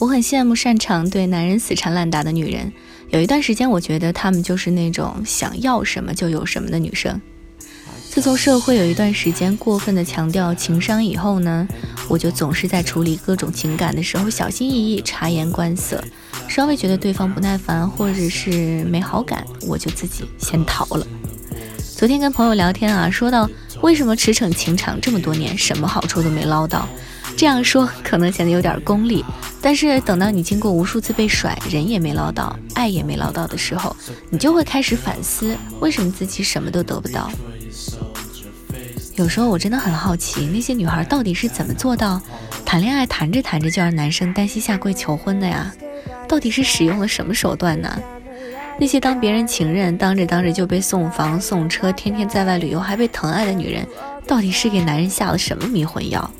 我很羡慕擅长对男人死缠烂打的女人。有一段时间，我觉得她们就是那种想要什么就有什么的女生。自从社会有一段时间过分的强调情商以后呢，我就总是在处理各种情感的时候小心翼翼、察言观色。稍微觉得对方不耐烦或者是没好感，我就自己先逃了。昨天跟朋友聊天啊，说到为什么驰骋情场这么多年，什么好处都没捞到。这样说可能显得有点功利，但是等到你经过无数次被甩，人也没捞到，爱也没捞到的时候，你就会开始反思，为什么自己什么都得不到。有时候我真的很好奇，那些女孩到底是怎么做到谈恋爱谈着谈着就让男生单膝下跪求婚的呀？到底是使用了什么手段呢？那些当别人情人，当着当着就被送房送车，天天在外旅游还被疼爱的女人，到底是给男人下了什么迷魂药？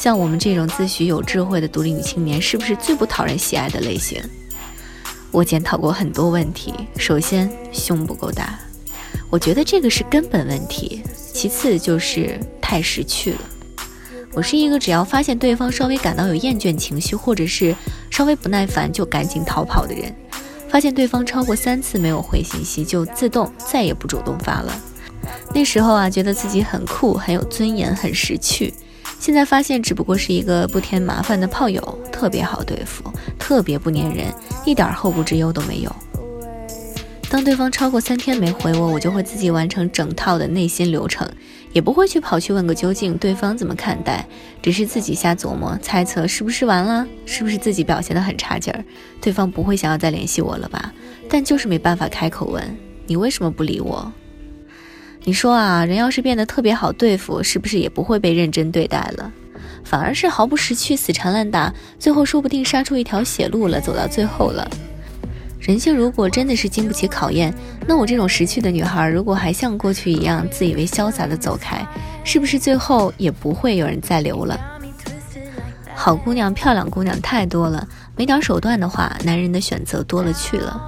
像我们这种自诩有智慧的独立女青年，是不是最不讨人喜爱的类型？我检讨过很多问题。首先，胸不够大，我觉得这个是根本问题。其次就是太识趣了。我是一个只要发现对方稍微感到有厌倦情绪，或者是稍微不耐烦，就赶紧逃跑的人。发现对方超过三次没有回信息，就自动再也不主动发了。那时候啊，觉得自己很酷，很有尊严，很识趣。现在发现，只不过是一个不添麻烦的炮友，特别好对付，特别不粘人，一点后顾之忧都没有。当对方超过三天没回我，我就会自己完成整套的内心流程，也不会去跑去问个究竟，对方怎么看待，只是自己瞎琢磨猜测，是不是完了，是不是自己表现得很差劲儿，对方不会想要再联系我了吧？但就是没办法开口问，你为什么不理我？你说啊，人要是变得特别好对付，是不是也不会被认真对待了？反而是毫不识趣、死缠烂打，最后说不定杀出一条血路了，走到最后了。人性如果真的是经不起考验，那我这种识趣的女孩，如果还像过去一样自以为潇洒的走开，是不是最后也不会有人再留了？好姑娘、漂亮姑娘太多了，没点手段的话，男人的选择多了去了。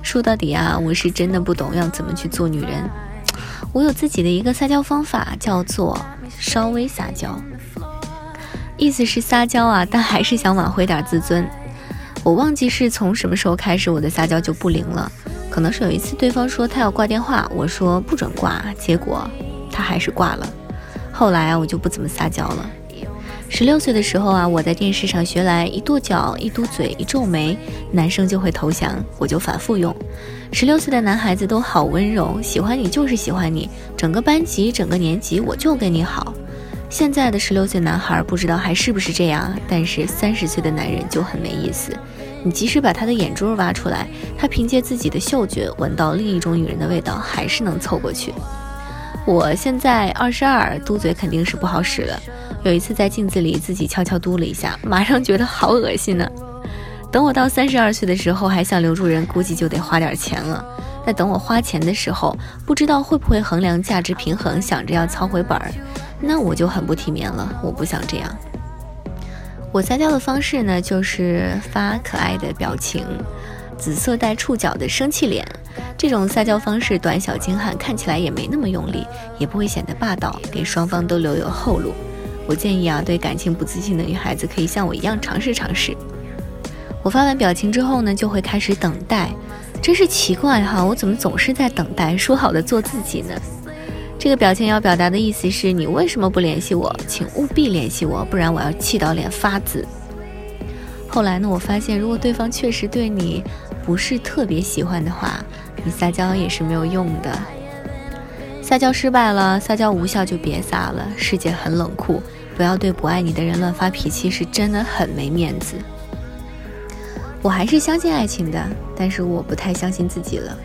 说到底啊，我是真的不懂要怎么去做女人。我有自己的一个撒娇方法，叫做稍微撒娇，意思是撒娇啊，但还是想挽回点自尊。我忘记是从什么时候开始，我的撒娇就不灵了。可能是有一次对方说他要挂电话，我说不准挂，结果他还是挂了。后来啊，我就不怎么撒娇了。十六岁的时候啊，我在电视上学来一跺脚、一嘟嘴、一皱眉，男生就会投降，我就反复用。十六岁的男孩子都好温柔，喜欢你就是喜欢你，整个班级、整个年级我就跟你好。现在的十六岁男孩不知道还是不是这样，但是三十岁的男人就很没意思。你即使把他的眼珠挖出来，他凭借自己的嗅觉闻到另一种女人的味道，还是能凑过去。我现在二十二，嘟嘴肯定是不好使了。有一次在镜子里自己悄悄嘟了一下，马上觉得好恶心呢。等我到三十二岁的时候，还想留住人，估计就得花点钱了。在等我花钱的时候，不知道会不会衡量价值平衡，想着要操回本儿，那我就很不体面了。我不想这样。我撒娇的方式呢，就是发可爱的表情，紫色带触角的生气脸。这种撒娇方式短小精悍，看起来也没那么用力，也不会显得霸道，给双方都留有后路。我建议啊，对感情不自信的女孩子可以像我一样尝试尝试。我发完表情之后呢，就会开始等待。真是奇怪哈，我怎么总是在等待？说好的做自己呢？这个表情要表达的意思是你为什么不联系我？请务必联系我，不然我要气到脸发紫。后来呢，我发现如果对方确实对你不是特别喜欢的话，你撒娇也是没有用的。撒娇失败了，撒娇无效就别撒了。世界很冷酷。不要对不爱你的人乱发脾气，是真的很没面子。我还是相信爱情的，但是我不太相信自己了。